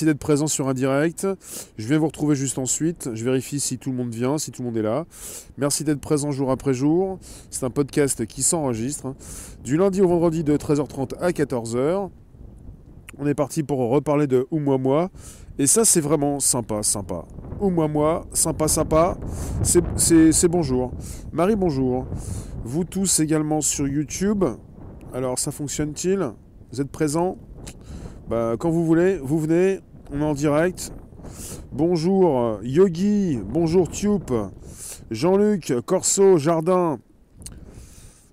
Merci d'être présent sur un direct. Je viens vous retrouver juste ensuite. Je vérifie si tout le monde vient, si tout le monde est là. Merci d'être présent jour après jour. C'est un podcast qui s'enregistre. hein. Du lundi au vendredi de 13h30 à 14h. On est parti pour reparler de Ou moi moi. Et ça, c'est vraiment sympa, sympa. Ou moi moi, sympa, sympa. C'est- bonjour. Marie, bonjour. Vous tous également sur YouTube. Alors, ça fonctionne-t-il? Vous êtes présents? Bah, Quand vous voulez, vous venez. On est en direct. Bonjour Yogi. Bonjour Tube. Jean-Luc, Corso, Jardin.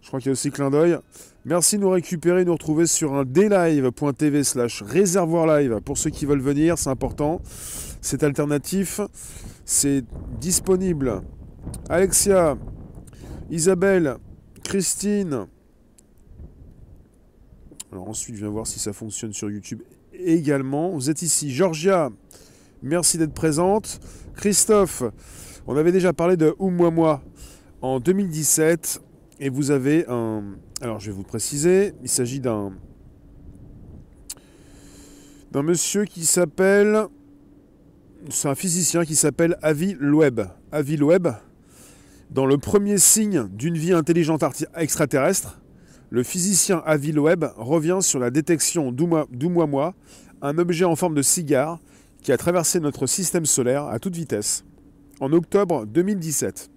Je crois qu'il y a aussi clin d'œil. Merci de nous récupérer, nous retrouver sur un dlive.tv slash réservoir live. Pour ceux qui veulent venir, c'est important. C'est alternatif. C'est disponible. Alexia, Isabelle, Christine. Alors ensuite, je viens voir si ça fonctionne sur YouTube également. Vous êtes ici. Georgia, merci d'être présente. Christophe, on avait déjà parlé de Ou moi moi en 2017. Et vous avez un. Alors je vais vous préciser. Il s'agit d'un. d'un monsieur qui s'appelle. C'est un physicien qui s'appelle Avi Loeb. Avi Loeb. Dans le premier signe d'une vie intelligente extraterrestre, le physicien Avi Loeb revient sur la détection d'Oumuamua, un objet en forme de cigare qui a traversé notre système solaire à toute vitesse, en octobre 2017.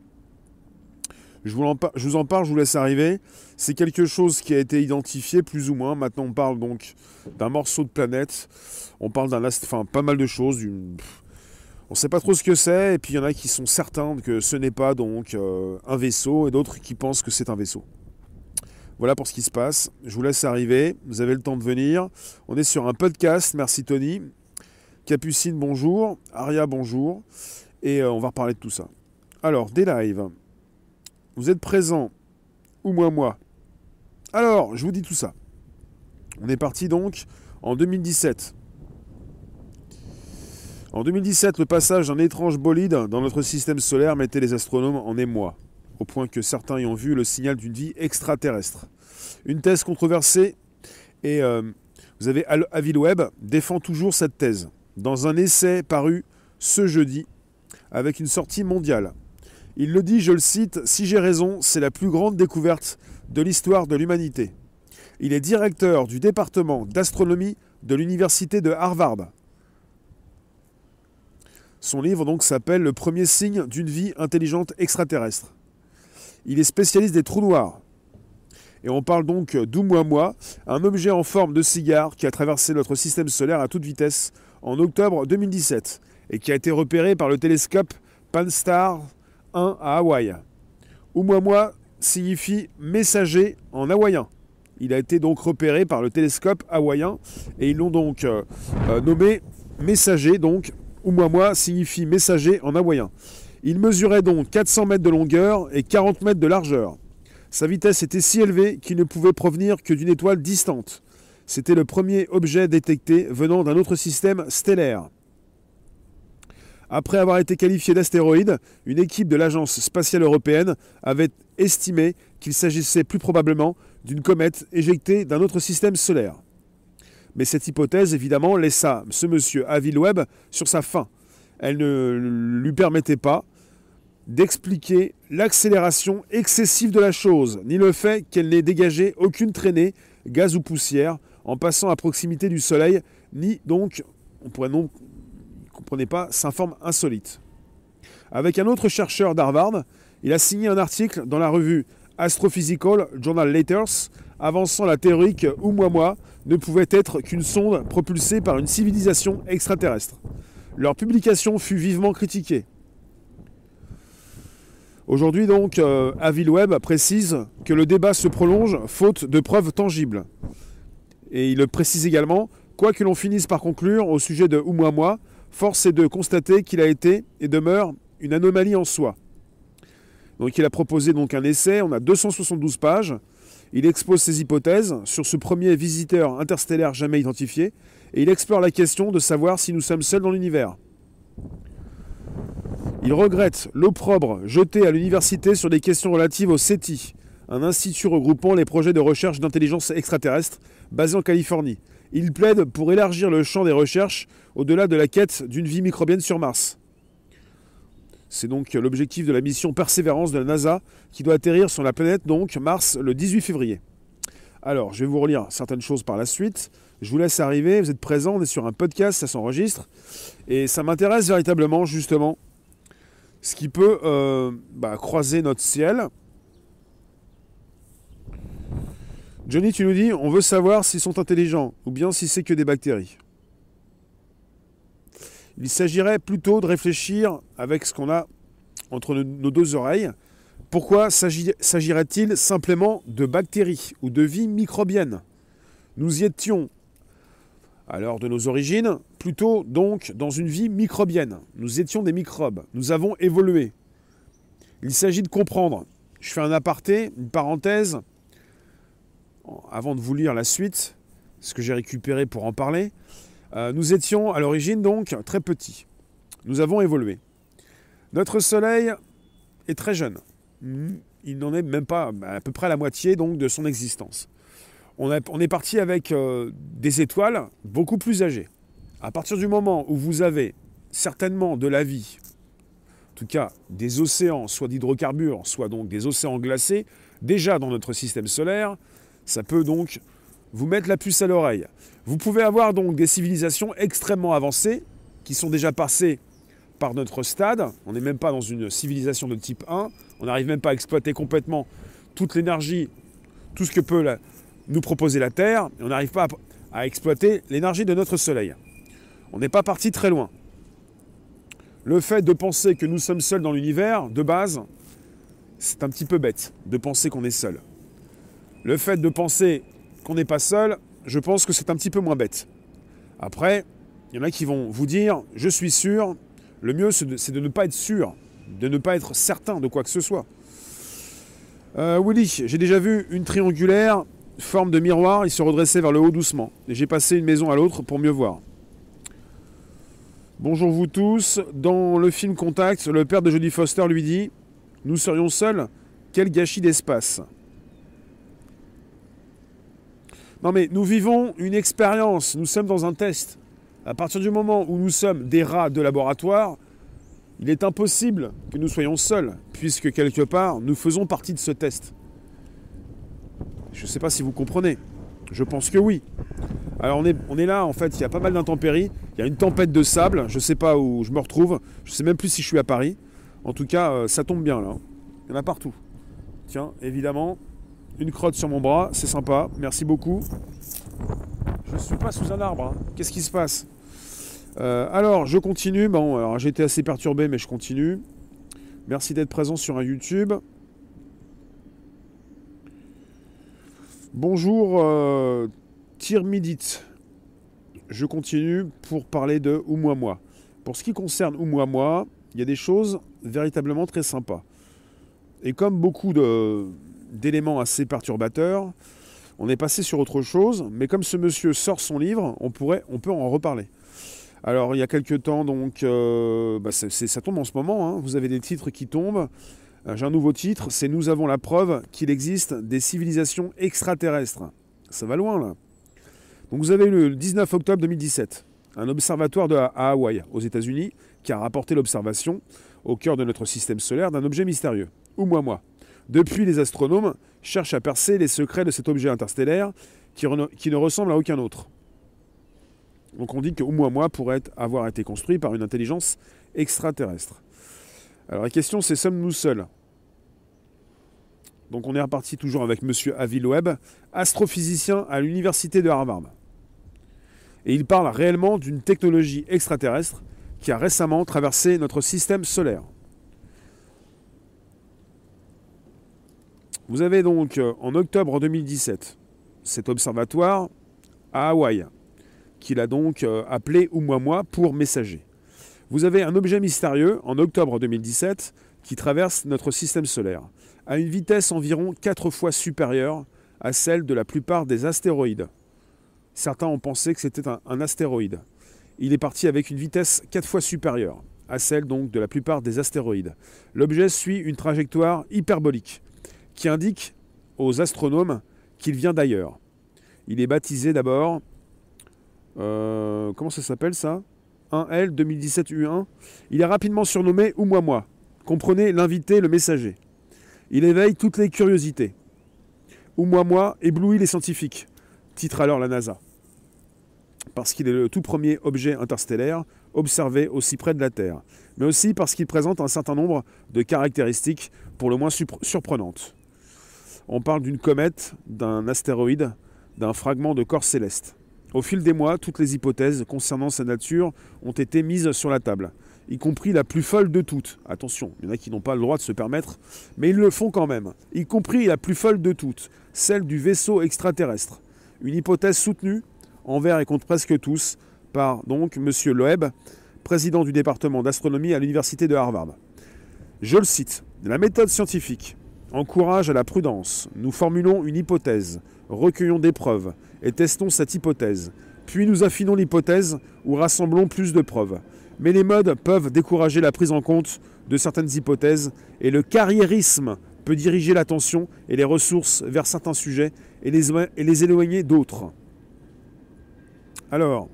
Je vous, en parle, je vous laisse arriver. C'est quelque chose qui a été identifié plus ou moins. Maintenant, on parle donc d'un morceau de planète. On parle d'un ast- enfin pas mal de choses. On ne sait pas trop ce que c'est. Et puis il y en a qui sont certains que ce n'est pas donc euh, un vaisseau, et d'autres qui pensent que c'est un vaisseau. Voilà pour ce qui se passe. Je vous laisse arriver. Vous avez le temps de venir. On est sur un podcast. Merci Tony. Capucine, bonjour. Aria, bonjour. Et euh, on va reparler de tout ça. Alors, des lives. Vous êtes présents ou moi moi Alors, je vous dis tout ça. On est parti donc en 2017. En 2017, le passage d'un étrange bolide dans notre système solaire mettait les astronomes en émoi, au point que certains y ont vu le signal d'une vie extraterrestre. Une thèse controversée, et euh, vous avez Al- Avi Loeb défend toujours cette thèse, dans un essai paru ce jeudi, avec une sortie mondiale. Il le dit, je le cite, Si j'ai raison, c'est la plus grande découverte de l'histoire de l'humanité. Il est directeur du département d'astronomie de l'université de Harvard. Son livre donc s'appelle Le premier signe d'une vie intelligente extraterrestre. Il est spécialiste des trous noirs. Et on parle donc d'Oumuamua, un objet en forme de cigare qui a traversé notre système solaire à toute vitesse en octobre 2017 et qui a été repéré par le télescope Pan-STARRS 1 à Hawaï. Oumuamua signifie messager en hawaïen. Il a été donc repéré par le télescope hawaïen et ils l'ont donc euh, euh, nommé messager. Donc Oumuamua signifie messager en hawaïen. Il mesurait donc 400 mètres de longueur et 40 mètres de largeur. Sa vitesse était si élevée qu'il ne pouvait provenir que d'une étoile distante. C'était le premier objet détecté venant d'un autre système stellaire. Après avoir été qualifié d'astéroïde, une équipe de l'Agence spatiale européenne avait estimé qu'il s'agissait plus probablement d'une comète éjectée d'un autre système solaire. Mais cette hypothèse, évidemment, laissa ce monsieur Avi Loeb sur sa faim. Elle ne lui permettait pas d'expliquer l'accélération excessive de la chose, ni le fait qu'elle n'ait dégagé aucune traînée, gaz ou poussière, en passant à proximité du Soleil, ni donc, on pourrait non comprenez pas, sa forme insolite. Avec un autre chercheur d'Harvard, il a signé un article dans la revue Astrophysical Journal Letters avançant la théorie que Oumuamua ne pouvait être qu'une sonde propulsée par une civilisation extraterrestre. Leur publication fut vivement critiquée. Aujourd'hui donc, euh, Avi Loeb précise que le débat se prolonge faute de preuves tangibles. Et il le précise également, quoi que l'on finisse par conclure au sujet de Oumuamua, force est de constater qu'il a été et demeure une anomalie en soi. Donc il a proposé donc un essai, on a 272 pages. Il expose ses hypothèses sur ce premier visiteur interstellaire jamais identifié et il explore la question de savoir si nous sommes seuls dans l'univers. Il regrette l'opprobre jeté à l'université sur des questions relatives au SETI, un institut regroupant les projets de recherche d'intelligence extraterrestre basé en Californie, Il plaide pour élargir le champ des recherches au-delà de la quête d'une vie microbienne sur Mars. C'est donc l'objectif de la mission Persévérance de la NASA qui doit atterrir sur la planète donc Mars le 18 février. Alors, je vais vous relire certaines choses par la suite. Je vous laisse arriver, vous êtes présents, on est sur un podcast, ça s'enregistre. Et ça m'intéresse véritablement justement ce qui peut euh, bah, croiser notre ciel. Johnny, tu nous dis, on veut savoir s'ils sont intelligents ou bien si c'est que des bactéries. Il s'agirait plutôt de réfléchir avec ce qu'on a entre nos deux oreilles. Pourquoi s'agirait-il simplement de bactéries ou de vie microbienne Nous y étions, l'heure de nos origines, plutôt donc dans une vie microbienne. Nous étions des microbes, nous avons évolué. Il s'agit de comprendre. Je fais un aparté, une parenthèse, avant de vous lire la suite, ce que j'ai récupéré pour en parler. Euh, nous étions à l'origine donc très petits. Nous avons évolué. Notre Soleil est très jeune. Il n'en est même pas à peu près la moitié donc de son existence. On, est parti avec euh, des étoiles beaucoup plus âgées. À partir du moment où vous avez certainement de la vie, en tout cas des océans, soit d'hydrocarbures, soit donc des océans glacés, déjà dans notre système solaire, ça peut donc vous mettre la puce à l'oreille. Vous pouvez avoir donc des civilisations extrêmement avancées qui sont déjà passées par notre stade. On n'est même pas dans une civilisation de type 1. On n'arrive même pas à exploiter complètement toute l'énergie, tout ce que peut nous proposer la Terre. On n'arrive pas à, exploiter l'énergie de notre Soleil. On n'est pas parti très loin. Le fait de penser que nous sommes seuls dans l'univers, de base, c'est un petit peu bête de penser qu'on est seul. Le fait de penser qu'on n'est pas seul, je pense que c'est un petit peu moins bête. Après, il y en a qui vont vous dire, je suis sûr, le mieux c'est de, ne pas être sûr, de ne pas être certain de quoi que ce soit. Euh, Willy, j'ai déjà vu une triangulaire, forme de miroir, il se redressait vers le haut doucement. Et j'ai passé une maison à l'autre pour mieux voir. Bonjour vous tous. Dans le film Contact, le père de Jodie Foster lui dit Nous serions seuls Quel gâchis d'espace Non mais nous vivons une expérience, nous sommes dans un test. À partir du moment où nous sommes des rats de laboratoire, il est impossible que nous soyons seuls, puisque quelque part, nous faisons partie de ce test. Je ne sais pas si vous comprenez. Je pense que oui. Alors on est, là, en fait, il y a pas mal d'intempéries. Il y a une tempête de sable. Je ne sais pas où je me retrouve. Je ne sais même plus si je suis à Paris. En tout cas, euh, ça tombe bien là. Il y en a partout. Tiens, évidemment, une crotte sur mon bras, c'est sympa, merci beaucoup. Je ne suis pas sous un arbre, hein. qu'est-ce qui se passe? Euh, Alors, je continue. Bon, alors j'étais assez perturbé, mais je continue. Merci d'être présent sur un YouTube. Bonjour, euh, Tirmidit. Je continue pour parler de Oumuamua. Pour ce qui concerne Oumuamua, il y a des choses véritablement très sympas. Et comme beaucoup d'éléments assez perturbateurs. On est passé sur autre chose, mais comme ce monsieur sort son livre, on peut en reparler. Alors il y a quelques temps, donc euh, bah, ça tombe en ce moment, hein. vous avez des titres qui tombent. Euh, j'ai un nouveau titre, c'est Nous avons la preuve qu'il existe des civilisations extraterrestres. Ça va loin là. Donc vous avez eu le 19 octobre 2017, un observatoire à Hawaï, aux États-Unis, qui a rapporté l'observation au cœur de notre système solaire d'un objet mystérieux, ou moi moi. Depuis, les astronomes cherchent à percer les secrets de cet objet interstellaire qui, ne ressemble à aucun autre. Donc on dit que Oumuamua pourrait avoir été construit par une intelligence extraterrestre. Alors la question c'est sommes-nous seuls? Donc on est reparti toujours avec M. Avi Loeb, astrophysicien à l'université de Harvard. Et il parle réellement d'une technologie extraterrestre qui a récemment traversé notre système solaire. Vous avez donc euh, en octobre 2017 cet observatoire à Hawaï, qu'il a donc euh, appelé Oumuamua pour messager. Vous avez un objet mystérieux en octobre 2017 qui traverse notre système solaire à une vitesse environ 4 fois supérieure à celle de la plupart des astéroïdes. Certains ont pensé que c'était un, astéroïde. Il est parti avec une vitesse 4 fois supérieure à celle donc de la plupart des astéroïdes. L'objet suit une trajectoire hyperbolique qui indique aux astronomes qu'il vient d'ailleurs. Il est baptisé d'abord Euh, comment ça s'appelle ça? 1L 2017 U1. Il est rapidement surnommé Oumuamua. Comprenez l'invité, le messager. Il éveille toutes les curiosités. Oumuamua éblouit les scientifiques, titre alors la NASA. Parce qu'il est le tout premier objet interstellaire observé aussi près de la Terre, mais aussi parce qu'il présente un certain nombre de caractéristiques pour le moins surprenantes. On parle d'une comète, d'un astéroïde, d'un fragment de corps céleste. Au fil des mois, toutes les hypothèses concernant sa nature ont été mises sur la table, y compris la plus folle de toutes. Attention, il y en a qui n'ont pas le droit de se permettre, mais ils le font quand même. Y compris la plus folle de toutes, celle du vaisseau extraterrestre. Une hypothèse soutenue, envers et contre presque tous, par donc M. Loeb, président du département d'astronomie à l'université de Harvard. Je le cite, la méthode scientifique encourage à la prudence. Nous formulons une hypothèse, recueillons des preuves et testons cette hypothèse. Puis nous affinons l'hypothèse ou rassemblons plus de preuves. Mais les modes peuvent décourager la prise en compte de certaines hypothèses et le carriérisme peut diriger l'attention et les ressources vers certains sujets et les, éloigner d'autres. Alors,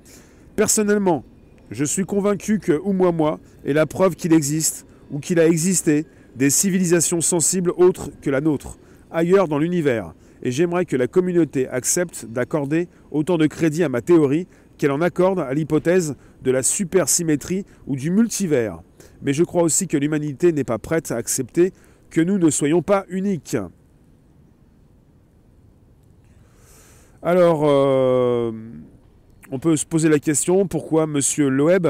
personnellement, je suis convaincu que Oumuamua est la preuve qu'il existe ou qu'il a existé des civilisations sensibles autres que la nôtre, ailleurs dans l'univers, et j'aimerais que la communauté accepte d'accorder autant de crédit à ma théorie qu'elle en accorde à l'hypothèse de la supersymétrie ou du multivers. Mais je crois aussi que l'humanité n'est pas prête à accepter que nous ne soyons pas uniques. Alors, euh, on peut se poser la question pourquoi M. Loeb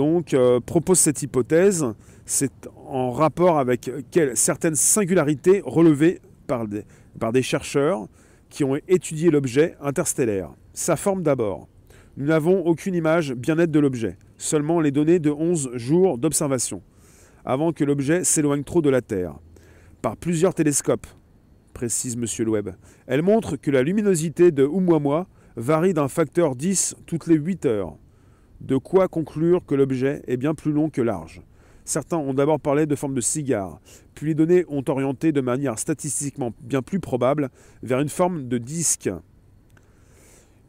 euh, propose cette hypothèse? C'est en rapport avec certaines singularités relevées par des, par des chercheurs qui ont étudié l'objet interstellaire. Sa forme d'abord. Nous n'avons aucune image bien nette de l'objet, seulement les données de 11 jours d'observation, avant que l'objet s'éloigne trop de la Terre. Par plusieurs télescopes, précise M. Loeb. Elle montre que la luminosité de Oumuamua varie d'un facteur 10 toutes les 8 heures. De quoi conclure que l'objet est bien plus long que large. Certains ont d'abord parlé de forme de cigare, puis les données ont orienté de manière statistiquement bien plus probable vers une forme de disque.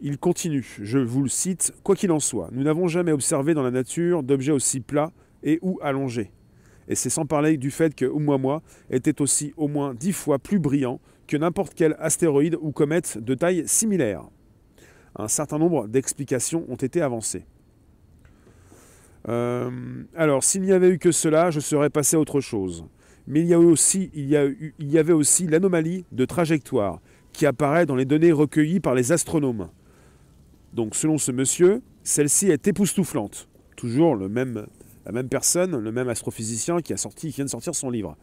Il continue, je vous le cite, Quoi qu'il en soit, nous n'avons jamais observé dans la nature d'objets aussi plats et ou allongés. Et c'est sans parler du fait que Oumuamua était aussi au moins dix fois plus brillant que n'importe quel astéroïde ou comète de taille similaire. Un certain nombre d'explications ont été avancées. Euh, alors, s'il n'y avait eu que cela, je serais passé à autre chose. Mais il y, a aussi, il, y avait aussi l'anomalie de trajectoire qui apparaît dans les données recueillies par les astronomes. Donc, selon ce monsieur, celle-ci est époustouflante. Toujours le même, la même personne, le même astrophysicien qui, a sorti, qui vient de sortir son livre.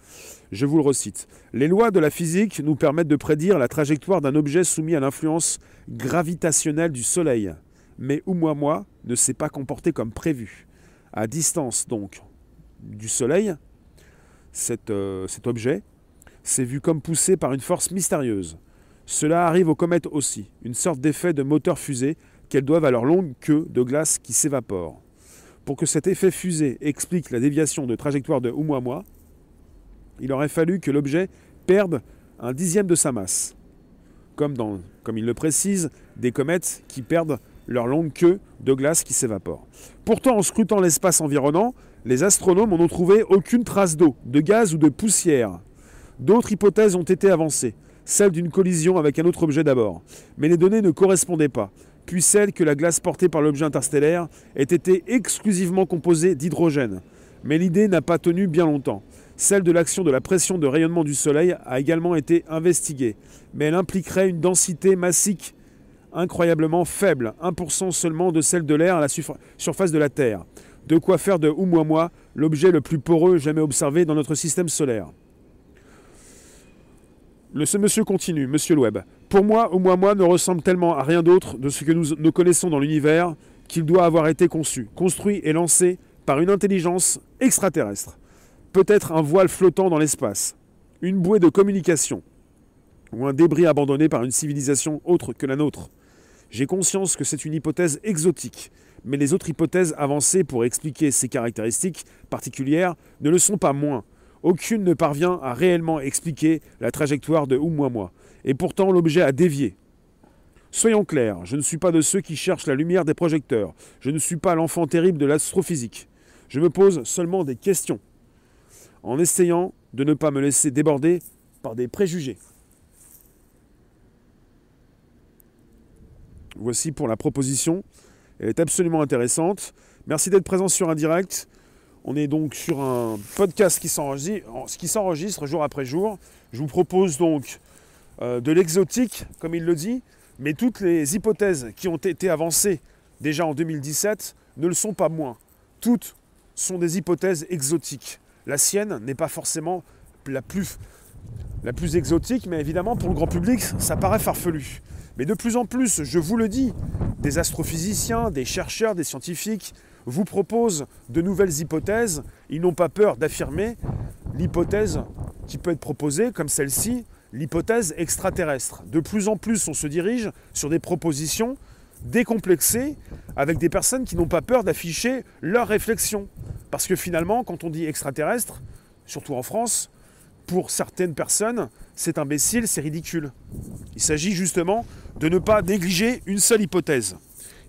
Je vous le recite. Les lois de la physique nous permettent de prédire la trajectoire d'un objet soumis à l'influence gravitationnelle du Soleil. Mais Oumuamua ne s'est pas comporté comme prévu à distance donc du Soleil, euh, cet, objet s'est vu comme poussé par une force mystérieuse. Cela arrive aux comètes aussi, une sorte d'effet de moteur fusée qu'elles doivent à leur longue queue de glace qui s'évapore. Pour que cet effet fusée explique la déviation de trajectoire de Oumuamua, il aurait fallu que l'objet perde un dixième de sa masse. Comme il le précise, des comètes qui perdent leur longue queue de glace qui s'évapore. Pourtant, en scrutant l'espace environnant, les astronomes n'ont trouvé aucune trace d'eau, de gaz ou de poussière. D'autres hypothèses ont été avancées, celle d'une collision avec un autre objet d'abord, mais les données ne correspondaient pas, puis celle que la glace portée par l'objet interstellaire ait été exclusivement composée d'hydrogène. Mais l'idée n'a pas tenu bien longtemps. Celle de l'action de la pression de rayonnement du Soleil a également été investiguée, mais elle impliquerait une densité massique incroyablement faible, 1% seulement de celle de l'air à la surface de la Terre. De quoi faire de Oumuamua l'objet le plus poreux jamais observé dans notre système solaire. Le, ce monsieur continue, monsieur Loeb. Pour moi, Oumuamua ne ressemble tellement à rien d'autre de ce que nous connaissons dans l'univers qu'il doit avoir été conçu, construit et lancé par une intelligence extraterrestre. Peut-être un voile flottant dans l'espace, une bouée de communication, ou un débris abandonné par une civilisation autre que la nôtre. J'ai conscience que c'est une hypothèse exotique, mais les autres hypothèses avancées pour expliquer ces caractéristiques particulières ne le sont pas moins. Aucune ne parvient à réellement expliquer la trajectoire de Oumuamua, et pourtant l'objet a dévié. Soyons clairs, je ne suis pas de ceux qui cherchent la lumière des projecteurs. Je ne suis pas l'enfant terrible de l'astrophysique. Je me pose seulement des questions, en essayant de ne pas me laisser déborder par des préjugés. Voici pour la proposition. Elle est absolument intéressante. Merci d'être présent sur un direct. On est donc sur un podcast qui s'enregistre jour après jour. Je vous propose donc euh, de l'exotique, comme il le dit, mais toutes les hypothèses qui ont été avancées déjà en 2017 ne le sont pas moins. Toutes sont des hypothèses exotiques. La sienne n'est pas forcément la plus exotique, mais évidemment pour le grand public, ça paraît farfelu. Mais de plus en plus, je vous le dis, des astrophysiciens, des chercheurs, des scientifiques vous proposent de nouvelles hypothèses. Ils n'ont pas peur d'affirmer l'hypothèse qui peut être proposée, comme celle-ci, l'hypothèse extraterrestre. De plus en plus, on se dirige sur des propositions décomplexées avec des personnes qui n'ont pas peur d'afficher leurs réflexions. Parce que finalement, quand on dit extraterrestre, surtout en France, pour certaines personnes, c'est imbécile, c'est ridicule. Il s'agit justement de ne pas négliger une seule hypothèse.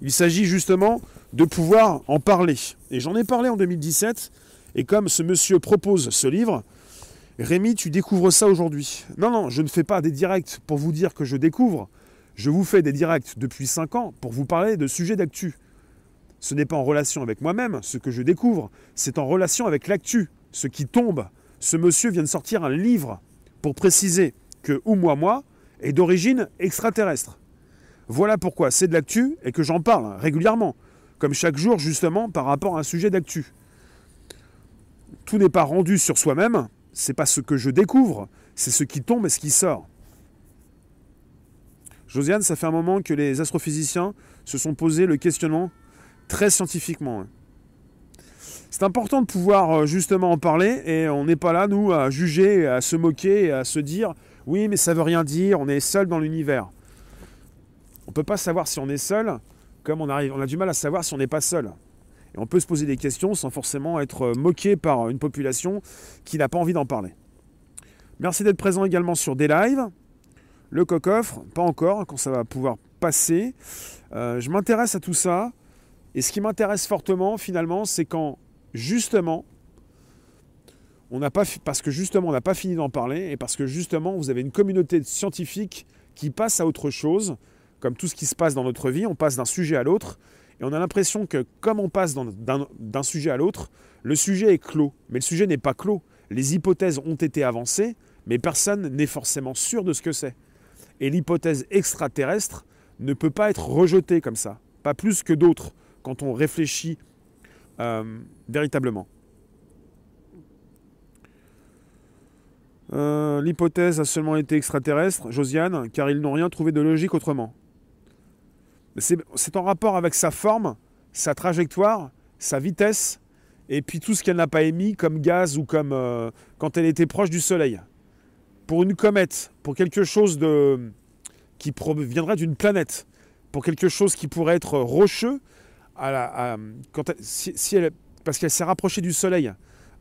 Il s'agit justement de pouvoir en parler. Et j'en ai parlé en 2017, et comme ce monsieur propose ce livre, Rémi, tu découvres ça aujourd'hui. Non, non, je ne fais pas des directs pour vous dire que je découvre. Je vous fais des directs depuis 5 ans pour vous parler de sujets d'actu. Ce n'est pas en relation avec moi-même, ce que je découvre, c'est en relation avec l'actu, ce qui tombe. Ce monsieur vient de sortir un livre pour préciser que Oumuamua est d'origine extraterrestre. Voilà pourquoi c'est de l'actu et que j'en parle régulièrement, comme chaque jour justement par rapport à un sujet d'actu. Tout n'est pas rendu sur soi-même, c'est pas ce que je découvre, c'est ce qui tombe et ce qui sort. Josiane, ça fait un moment que les astrophysiciens se sont posé le questionnement très scientifiquement. C'est important de pouvoir euh, justement en parler et on n'est pas là, nous, à juger, à se moquer, à se dire oui, mais ça veut rien dire, on est seul dans l'univers. On ne peut pas savoir si on est seul, comme on, arrive, on a du mal à savoir si on n'est pas seul. Et on peut se poser des questions sans forcément être moqué par une population qui n'a pas envie d'en parler. Merci d'être présent également sur des lives. Le coq-offre, pas encore, quand ça va pouvoir passer. Euh, je m'intéresse à tout ça. Et ce qui m'intéresse fortement, finalement, c'est quand, justement, on n'a pas, parce que justement, on n'a pas fini d'en parler, et parce que justement, vous avez une communauté scientifique qui passe à autre chose, comme tout ce qui se passe dans notre vie, on passe d'un sujet à l'autre, et on a l'impression que comme on passe d'un sujet à l'autre, le sujet est clos. Mais le sujet n'est pas clos. Les hypothèses ont été avancées, mais personne n'est forcément sûr de ce que c'est. Et l'hypothèse extraterrestre ne peut pas être rejetée comme ça, pas plus que d'autres, quand on réfléchit euh, véritablement. Euh, l'hypothèse a seulement été extraterrestre, Josiane, car ils n'ont rien trouvé de logique autrement c'est en rapport avec sa forme, sa trajectoire, sa vitesse, et puis tout ce qu'elle n'a pas émis comme gaz ou comme euh, quand elle était proche du Soleil. Pour une comète, pour quelque chose de, qui proviendrait d'une planète, pour quelque chose qui pourrait être rocheux, parce qu'elle s'est rapprochée du Soleil,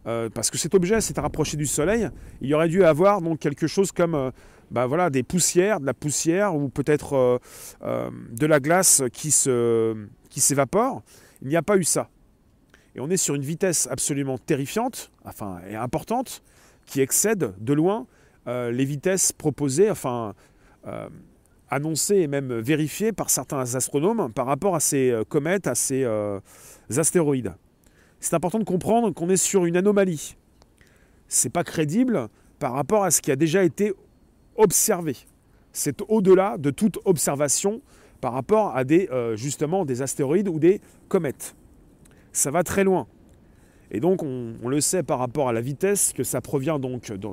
euh, parce que cet objet s'est rapproché du Soleil, il y aurait dû avoir donc quelque chose comme euh, bah voilà, des poussières, de la poussière ou peut-être euh, euh, de la glace qui, se, qui s'évapore. Il n'y a pas eu ça. Et on est sur une vitesse absolument terrifiante, enfin, et importante, qui excède de loin les vitesses proposées, enfin, annoncées et même vérifiées par certains astronomes par rapport à ces comètes, à ces astéroïdes. C'est important de comprendre qu'on est sur une anomalie. C'est pas crédible par rapport à ce qui a déjà été observer. C'est au-delà de toute observation par rapport à des, euh, justement des astéroïdes ou des comètes. Ça va très loin. Et donc on, le sait par rapport à la vitesse que ça provient donc de,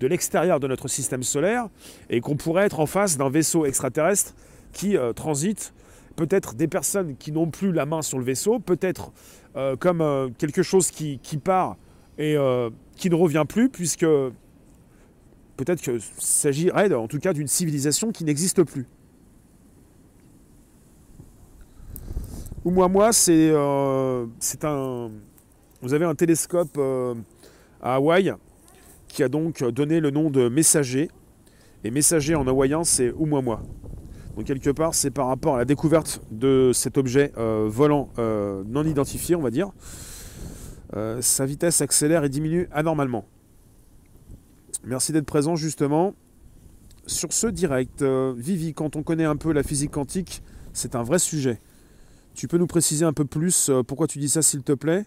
l'extérieur de notre système solaire et qu'on pourrait être en face d'un vaisseau extraterrestre qui euh, transite, peut-être des personnes qui n'ont plus la main sur le vaisseau, peut-être euh, comme quelque chose qui, qui part et qui ne revient plus puisque peut-être qu'il s'agirait en tout cas d'une civilisation qui n'existe plus. Ou moi, moi, c'est euh, un. Vous avez un télescope euh, à Hawaï qui a donc donné le nom de Messager. Et Messager en hawaïen, c'est Oumuamua. Donc quelque part, c'est par rapport à la découverte de cet objet euh, volant euh, non identifié, on va dire. Euh, sa vitesse accélère et diminue anormalement. Merci d'être présent justement sur ce direct. Vivi, quand on connaît un peu la physique quantique, c'est un vrai sujet. Tu peux nous préciser un peu plus pourquoi tu dis ça, s'il te plaît?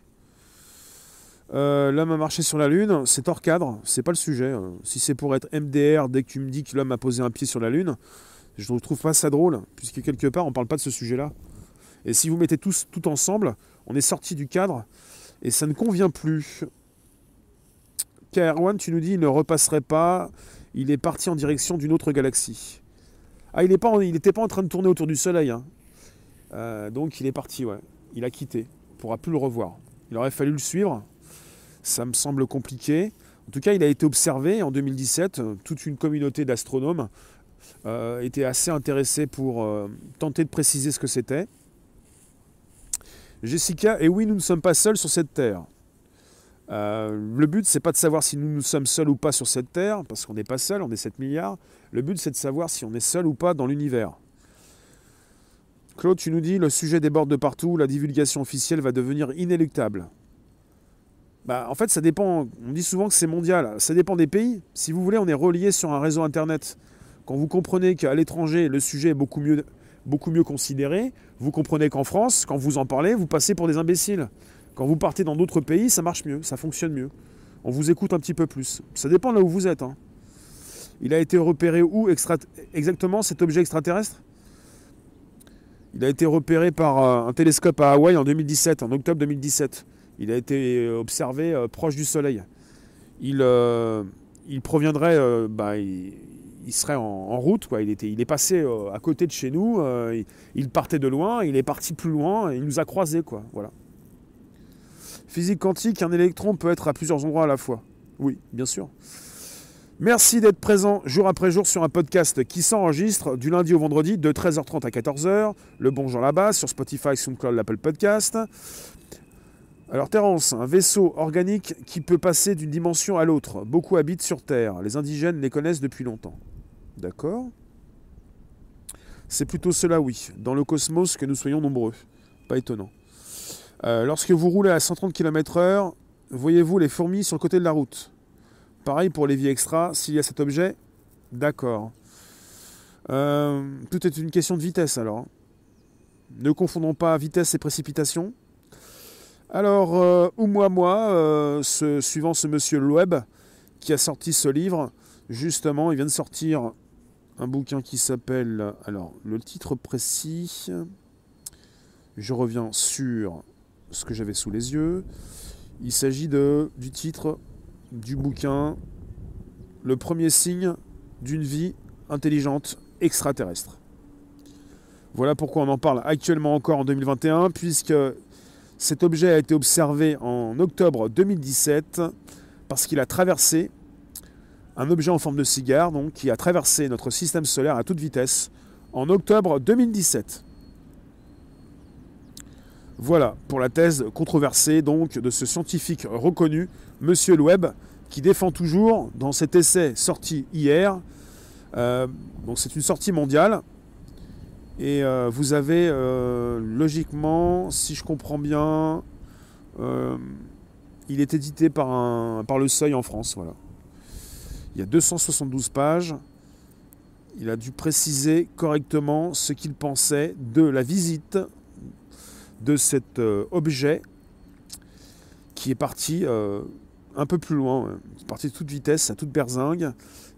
L'homme a marché sur la Lune, c'est hors cadre, c'est pas le sujet. Si c'est pour être MDR dès que tu me dis que l'homme a posé un pied sur la Lune, je ne trouve pas ça drôle, puisque quelque part, on parle pas de ce sujet-là. Et si vous mettez tous tout ensemble, on est sorti du cadre, et ça ne convient plus. KR1, tu nous dis, il ne repasserait pas, il est parti en direction d'une autre galaxie. Ah, il n'était pas, en train de tourner autour du Soleil. Hein. Euh, donc il est parti, ouais. Il a quitté. On pourra plus le revoir. Il aurait fallu le suivre. Ça me semble compliqué. En tout cas, il a été observé en 2017. Toute une communauté d'astronomes euh, était assez intéressé pour euh, tenter de préciser ce que c'était. Jessica, et oui, nous ne sommes pas seuls sur cette terre. Euh, le but, c'est pas de savoir si nous, nous sommes seuls ou pas sur cette terre, parce qu'on n'est pas seul, on est 7 milliards. Le but, c'est de savoir si on est seul ou pas dans l'univers. Claude, tu nous dis, le sujet déborde de partout, la divulgation officielle va devenir inéluctable. Bah, en fait, ça dépend. On dit souvent que c'est mondial. Ça dépend des pays. Si vous voulez, on est relié sur un réseau Internet. Quand vous comprenez qu'à l'étranger, le sujet est beaucoup mieux, beaucoup mieux considéré, vous comprenez qu'en France, quand vous en parlez, vous passez pour des imbéciles. Quand vous partez dans d'autres pays, ça marche mieux, ça fonctionne mieux. On vous écoute un petit peu plus. Ça dépend de là où vous êtes. Hein. Il a été repéré où exactement cet objet extraterrestre? Il a été repéré par euh, un télescope à Hawaï en 2017, en octobre 2017. Il a été euh, observé euh, proche du Soleil. Il, il proviendrait, bah, il serait en, route. Il, est passé euh, à côté de chez nous, euh, il, partait de loin, il est parti plus loin, il nous a croisés. Voilà. Physique quantique, un électron peut être à plusieurs endroits à la fois. Oui, bien sûr. Merci d'être présent jour après jour sur un podcast qui s'enregistre du lundi au vendredi de 13h30 à 14h. Le bon Jean là-bas sur Spotify, SoundCloud, l'Apple Podcast. Alors Terence, un vaisseau organique qui peut passer d'une dimension à l'autre. Beaucoup habitent sur Terre. Les indigènes les connaissent depuis longtemps. D'accord C'est plutôt cela, oui, dans le cosmos que nous soyons nombreux. Pas étonnant. Euh, lorsque vous roulez à 130 km/h, voyez-vous les fourmis sur le côté de la route Pareil pour les vies extra, s'il y a cet objet D'accord. Euh, tout est une question de vitesse alors. Ne confondons pas vitesse et précipitation. Alors, ou moi, moi, suivant ce monsieur Loeb, qui a sorti ce livre, justement, il vient de sortir un bouquin qui s'appelle. Alors, le titre précis. Je reviens sur ce que j'avais sous les yeux. Il s'agit du titre du bouquin Le premier signe d'une vie intelligente extraterrestre. Voilà pourquoi on en parle actuellement encore en 2021, puisque cet objet a été observé en octobre 2017 parce qu'il a traversé un objet en forme de cigare donc, qui a traversé notre système solaire à toute vitesse en octobre 2017. Voilà pour la thèse controversée donc de ce scientifique reconnu, Monsieur Loeb, qui défend toujours dans cet essai sorti hier. Euh, donc c'est une sortie mondiale. Et euh, vous avez euh, logiquement, si je comprends bien, il est édité par, un, par le Seuil en France. Voilà. Il y a 272 pages. Il a dû préciser correctement ce qu'il pensait de la visite de cet euh, objet qui est parti euh, un peu plus loin, qui est parti de toute vitesse, à toute berzingue,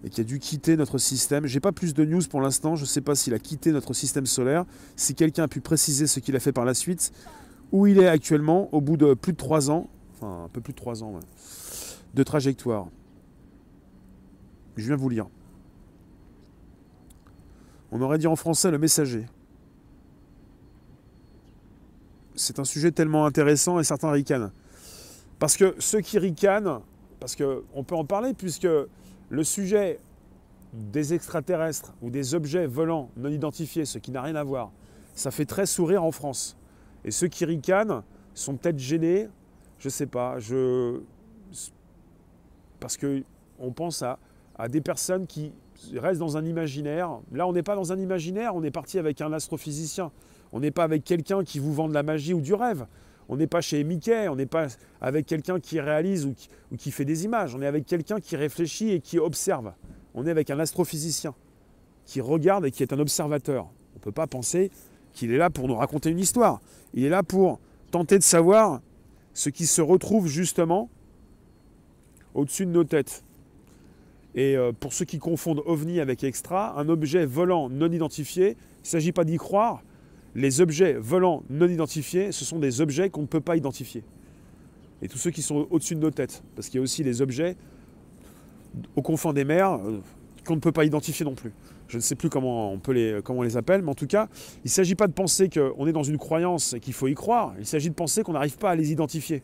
et qui a dû quitter notre système. J'ai pas plus de news pour l'instant, je ne sais pas s'il a quitté notre système solaire, si quelqu'un a pu préciser ce qu'il a fait par la suite, où il est actuellement, au bout de plus de 3 ans, enfin un peu plus de 3 ans, de trajectoire. Je viens vous lire. On aurait dit en français le messager. C'est un sujet tellement intéressant et certains ricanent. Parce que ceux qui ricanent, parce qu'on peut en parler, puisque le sujet des extraterrestres ou des objets volants non identifiés, ce qui n'a rien à voir, ça fait très sourire en France. Et ceux qui ricanent sont peut-être gênés, je ne sais pas, je... parce qu'on pense à des personnes qui reste dans un imaginaire. Là, on n'est pas dans un imaginaire, on est parti avec un astrophysicien. On n'est pas avec quelqu'un qui vous vend de la magie ou du rêve. On n'est pas chez Mickey, on n'est pas avec quelqu'un qui réalise ou qui, fait des images. On est avec quelqu'un qui réfléchit et qui observe. On est avec un astrophysicien qui regarde et qui est un observateur. On ne peut pas penser qu'il est là pour nous raconter une histoire. Il est là pour tenter de savoir ce qui se retrouve justement au-dessus de nos têtes. Et euh, pour ceux qui confondent ovni avec extra, un objet volant non identifié, il ne s'agit pas d'y croire. Les objets volants non identifiés, ce sont des objets qu'on ne peut pas identifier. Et tous ceux qui sont au-dessus de nos têtes, parce qu'il y a aussi les objets au confins des mers euh, qu'on ne peut pas identifier non plus. Je ne sais plus comment on, les, appelle, mais en tout cas, il ne s'agit pas de penser qu'on est dans une croyance et qu'il faut y croire, il s'agit de penser qu'on n'arrive pas à les identifier.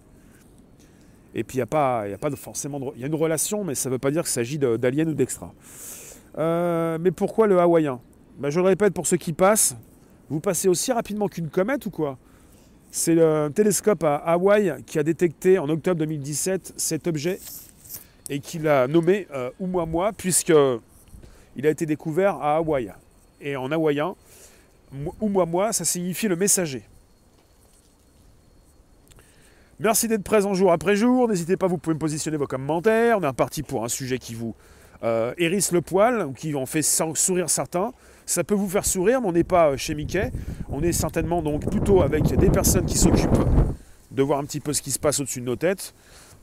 Et puis il n'y a, pas, y a pas forcément Il y a une relation, mais ça ne veut pas dire qu'il s'agit d'aliens ou d'extra. Euh, mais pourquoi le hawaïen? Ben, Je le répète pour ceux qui passent, vous passez aussi rapidement qu'une comète ou quoi? C'est le télescope à Hawaï qui a détecté en octobre 2017 cet objet et qui l'a nommé euh, Oumuamua puisqu'il a été découvert à Hawaï. Et en hawaïen, Oumuamua, ça signifie le messager. Merci d'être présent jour après jour. N'hésitez pas, vous pouvez me positionner vos commentaires. On est parti pour un sujet qui vous euh, hérisse le poil ou qui en fait sourire certains. Ça peut vous faire sourire, mais on n'est pas euh, chez Mickey. On est certainement donc plutôt avec des personnes qui s'occupent de voir un petit peu ce qui se passe au-dessus de nos têtes.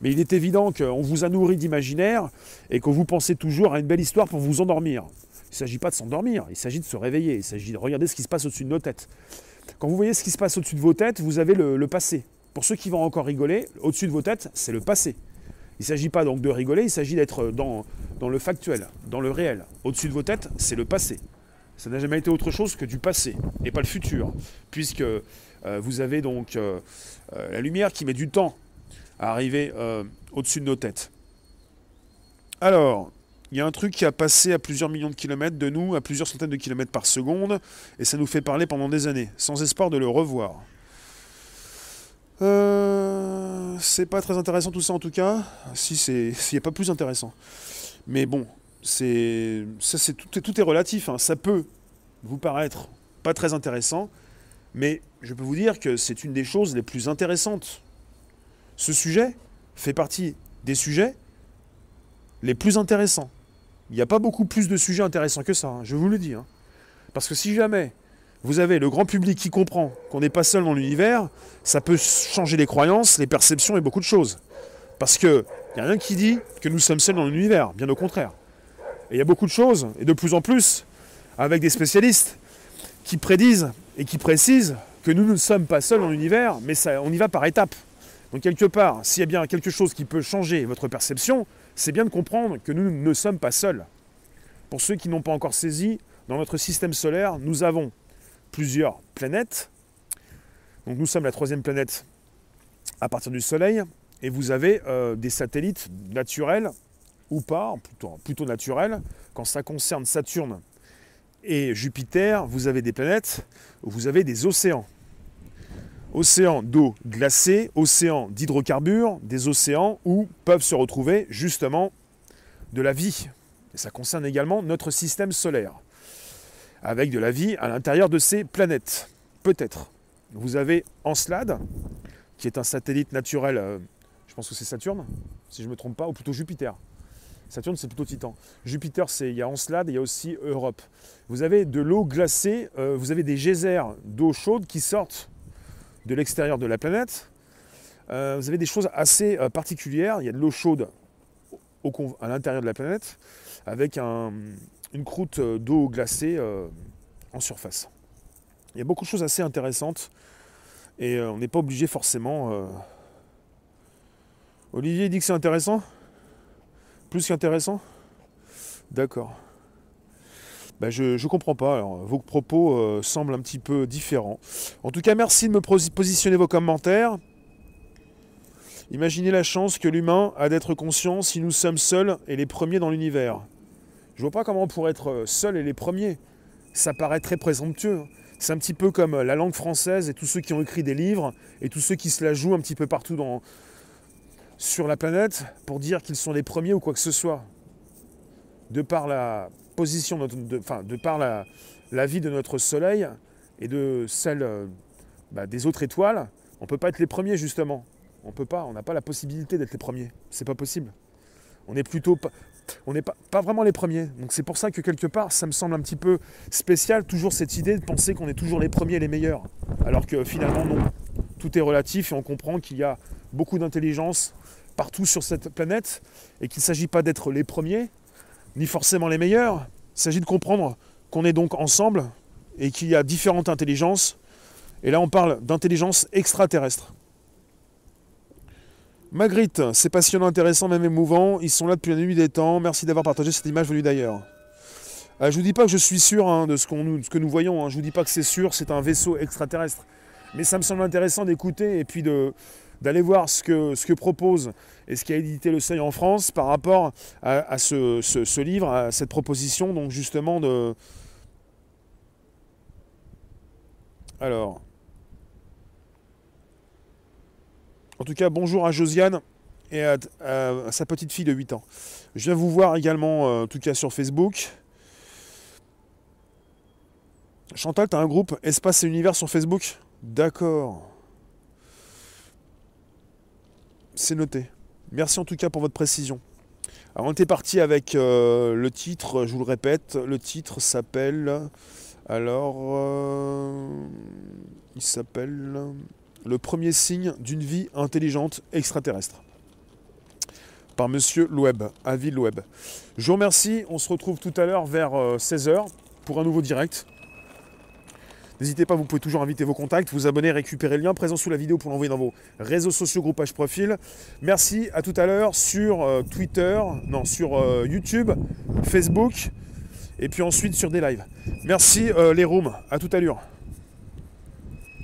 Mais il est évident qu'on vous a nourri d'imaginaire et que vous pensez toujours à une belle histoire pour vous endormir. Il ne s'agit pas de s'endormir, il s'agit de se réveiller, il s'agit de regarder ce qui se passe au-dessus de nos têtes. Quand vous voyez ce qui se passe au-dessus de vos têtes, vous avez le, passé. Pour ceux qui vont encore rigoler, au-dessus de vos têtes, c'est le passé. Il ne s'agit pas donc de rigoler, il s'agit d'être dans, dans le factuel, dans le réel. Au-dessus de vos têtes, c'est le passé. Ça n'a jamais été autre chose que du passé et pas le futur, puisque euh, vous avez donc euh, euh, la lumière qui met du temps à arriver au-dessus de nos têtes. Alors, il y a un truc qui a passé à plusieurs millions de kilomètres de nous, à plusieurs centaines de kilomètres par seconde, et ça nous fait parler pendant des années, sans espoir de le revoir. c'est pas très intéressant tout ça en tout cas. Si c'est, s'il n'y a pas plus intéressant. Mais bon, c'est, tout, est relatif. Hein. Ça peut vous paraître pas très intéressant, mais je peux vous dire que c'est une des choses les plus intéressantes. Ce sujet fait partie des sujets les plus intéressants. Il n'y a pas beaucoup plus de sujets intéressants que ça, hein, je vous le dis. Hein. Parce que si jamais vous avez le grand public qui comprend qu'on n'est pas seul dans l'univers, ça peut changer les croyances, les perceptions et beaucoup de choses. Parce qu'il n'y a rien qui dit que nous sommes seuls dans l'univers, bien au contraire. Et il y a beaucoup de choses, et de plus en plus, avec des spécialistes qui prédisent et qui précisent que nous ne sommes pas seuls dans l'univers, mais ça, on y va par étapes. Donc quelque part, s'il y a bien quelque chose qui peut changer votre perception, c'est bien de comprendre que nous ne sommes pas seuls. Pour ceux qui n'ont pas encore saisi, dans notre système solaire, nous avons plusieurs planètes. Donc nous sommes la troisième planète à partir du Soleil, et vous avez euh, des satellites naturels ou pas, plutôt, naturels. Quand ça concerne Saturne et Jupiter, vous avez des planètes vous avez des océans. Océans d'eau glacée, océans d'hydrocarbures, des océans où peuvent se retrouver justement de la vie. Et ça concerne également notre système solaire, avec de la vie à l'intérieur de ces planètes. Peut-être. Vous avez Encelade, qui est un satellite naturel, euh, je pense que c'est Saturne, si je ne me trompe pas, ou plutôt Jupiter. Saturne, c'est plutôt Titan. Jupiter, c'est il y a Encelade et il y a aussi Europe. Vous avez de l'eau glacée, euh, vous avez des geysers d'eau chaude qui sortent de l'extérieur de la planète. Euh, vous avez des choses assez euh, particulières. Il y a de l'eau chaude à l'intérieur de la planète avec une croûte d'eau glacée en surface. Il y a beaucoup de choses assez intéressantes et on n'est pas obligé forcément. Olivier dit que c'est intéressant? Plus qu'intéressant? D'accord. Ben je comprends pas. vos propos euh, semblent un petit peu différents. En tout cas, merci de me positionner vos commentaires. Imaginez la chance que l'humain a d'être conscient si nous sommes seuls et les premiers dans l'univers. Je vois pas comment on pourrait être euh, seuls et les premiers. Ça paraît très présomptueux. C'est un petit peu comme la langue française et tous ceux qui ont écrit des livres et tous ceux qui se la jouent un petit peu partout dans, sur la planète pour dire qu'ils sont les premiers ou quoi que ce soit. de par la position, de, enfin, de par la, vie de notre Soleil et de celle bah, des autres étoiles, on ne peut pas être les premiers justement. On peut pas, on n'a pas la possibilité d'être les premiers. C'est pas possible. On est plutôt on n'est pas, pas, vraiment les premiers. Donc c'est pour ça que quelque part, ça me semble un petit peu spécial, toujours cette idée de penser qu'on est toujours les premiers et les meilleurs. Alors que finalement, non. Tout est relatif et on comprend qu'il y a beaucoup d'intelligence partout sur cette planète et qu'il ne s'agit pas d'être les premiers, ni forcément les meilleurs. Il s'agit de comprendre qu'on est donc ensemble et qu'il y a différentes intelligences. Et là, on parle d'intelligence extraterrestre. Magritte, c'est passionnant, intéressant, même émouvant. Ils sont là depuis la nuit des temps. Merci d'avoir partagé cette image venue d'ailleurs. Euh, je ne vous dis pas que je suis sûr hein, de, ce que nous voyons. Hein. Je ne vous dis pas que c'est sûr, c'est un vaisseau extraterrestre. Mais ça me semble intéressant d'écouter et puis d'aller voir ce que, ce que propose et ce qu'a édité le Seuil en France par rapport à, ce, ce, livre, à cette proposition, donc justement de. Alors, En tout cas, bonjour à Josiane et à, sa petite fille de 8 ans. Je viens vous voir également, euh, en tout cas sur Facebook. Chantal, tu as un groupe Espace et Univers sur Facebook? D'accord. C'est noté. Merci en tout cas pour votre précision. Alors on était parti avec euh, le titre, je vous le répète, le titre s'appelle... Alors... Euh, il s'appelle le premier signe d'une vie intelligente extraterrestre. Par Monsieur Loeb, Avis Loeb. Je vous remercie, on se retrouve tout à l'heure vers 16h euh, pour un nouveau direct. N'hésitez pas, vous pouvez toujours inviter vos contacts, vous abonner, récupérer le lien présent sous la vidéo pour l'envoyer dans vos réseaux sociaux, groupages, profil. Merci, à tout à l'heure sur euh, Twitter, non, sur euh, YouTube, Facebook, et puis ensuite sur des lives. Merci les rooms, à toute allure.